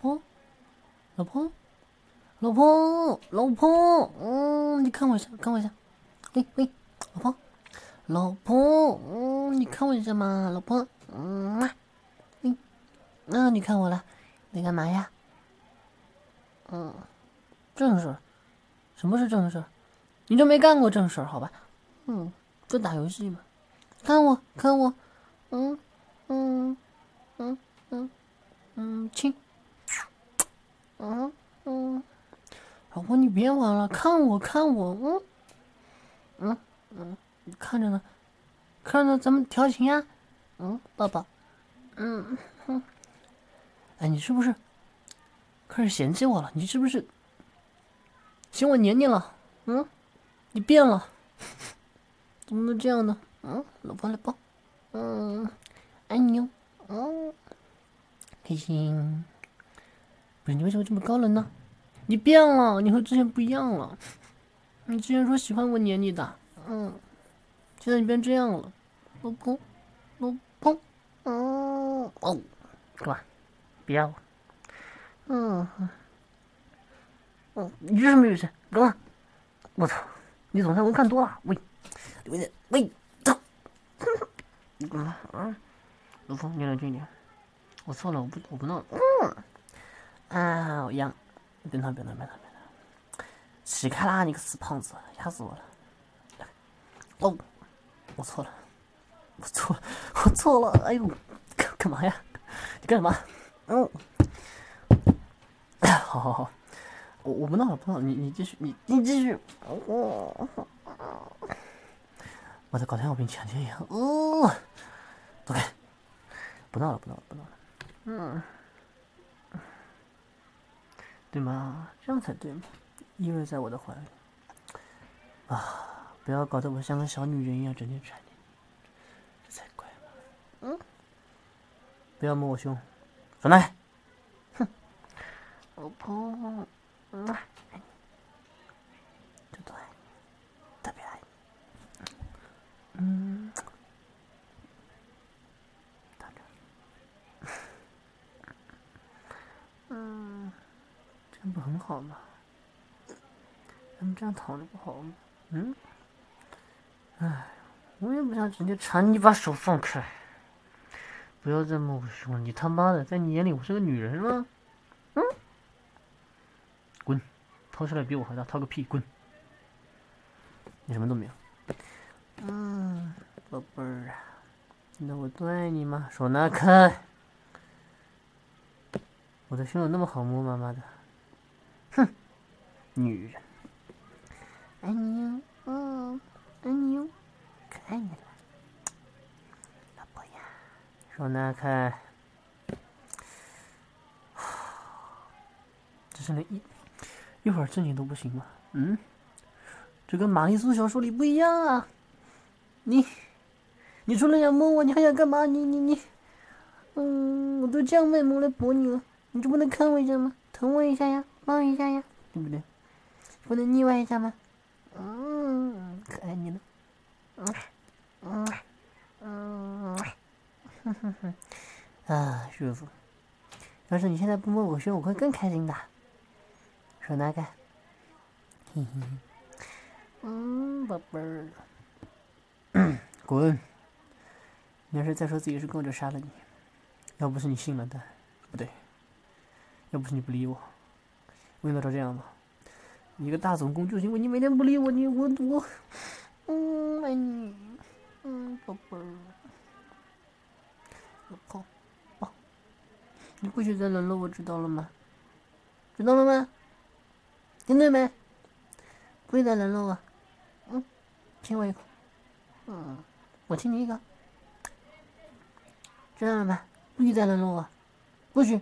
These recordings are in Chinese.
婆，老婆，老婆，老婆，嗯，你看我一下，看我一下，喂喂，老婆，老婆，嗯，你看我一下嘛，老婆，嗯啊，喂，那你看我了，你干嘛呀？嗯，正事儿，什么是正事儿？你就没干过正事儿，好吧？嗯，就打游戏嘛。看我，看我，嗯，嗯，嗯，嗯，嗯，亲，嗯嗯，老婆你别玩了，看我，看我，嗯，嗯？嗯，看着呢，看着咱们调情呀，嗯，抱抱，嗯哼，哎，你是不是开始嫌弃我了？你是不是嫌我黏你了？嗯？你变了，怎么能这样呢？嗯，老婆来抱，嗯，爱你哟，嗯，开心。不是你为什么这么高冷呢？你变了，你和之前不一样了。你之前说喜欢我黏你的，嗯，现在你变这样了，老婆，老婆，嗯，哦，干嘛？不要，嗯，嗯，你这什么意思？干嘛？我操！你总算我看多了，喂，喂，喂，走，嗯嗯，陆峰，你冷静点，我错了，我不，我不闹了，嗯，啊，我痒，别闹，别闹，别闹，别闹，起开啦，你个死胖子，吓死我了，哦，我错了，我错了，我错了，哎呦，干干嘛呀？你干什么？嗯，好好好。我我不闹了，不闹了，你你继续，你你继续。我在搞天我跟你强劲一样。哦，走开，不闹了，不闹了，不闹了。嗯，对吗？这样才对嘛，依偎在我的怀里。啊，不要搞得我像个小女人一样整天缠你，这才怪嘛。嗯，不要摸我胸，转来。哼，老婆。嗯，爱你，真的爱你，特别爱你。嗯，躺着。嗯，这样很好吗？咱们这样躺着不好吗？嗯。哎，我也不想整天缠你，把手放开。不要再摸我胸，你他妈的，在你眼里我是个女人吗？嗯？滚掏出来比我还大，掏个屁，滚！你什么都没有。嗯，宝贝儿啊，那我多爱你吗？手拿开！我的胸有那么好摸吗？妈的！女人，爱你哟，嗯，爱你哟，可爱你了，老婆呀，手拿开！只剩了一。一会儿正经都不行吗？嗯，这跟玛丽苏小说里不一样啊！你，你除了想摸我，你还想干嘛？你你你，嗯，我都这样卖萌来博你了，你就不能看我一下吗？疼我一下呀，抱一下呀，对不对？不能腻歪一下吗？嗯，可爱你了，嗯嗯嗯，哼哼哼，啊，舒服。要是你现在不摸我胸，我会更开心的。手拿开，嘿嘿，嗯，宝贝儿，滚！你要是再说自己是公，我就杀了你。要不是你信了的，不对，要不是你不理我，为什么这样吗？你个大总攻就是因，为你每天不理我，你我我，嗯，爱你，嗯，宝贝儿，老婆，哦，你不许再冷落我，知道了吗？知道了吗？听到没？不许再冷落我，嗯，亲我一口，嗯，我亲你一个，知道了吗？不许再冷落我，不许，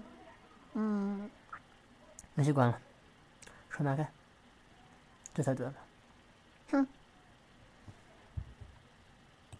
嗯，那习惯了，手拿开，这才对了。哼。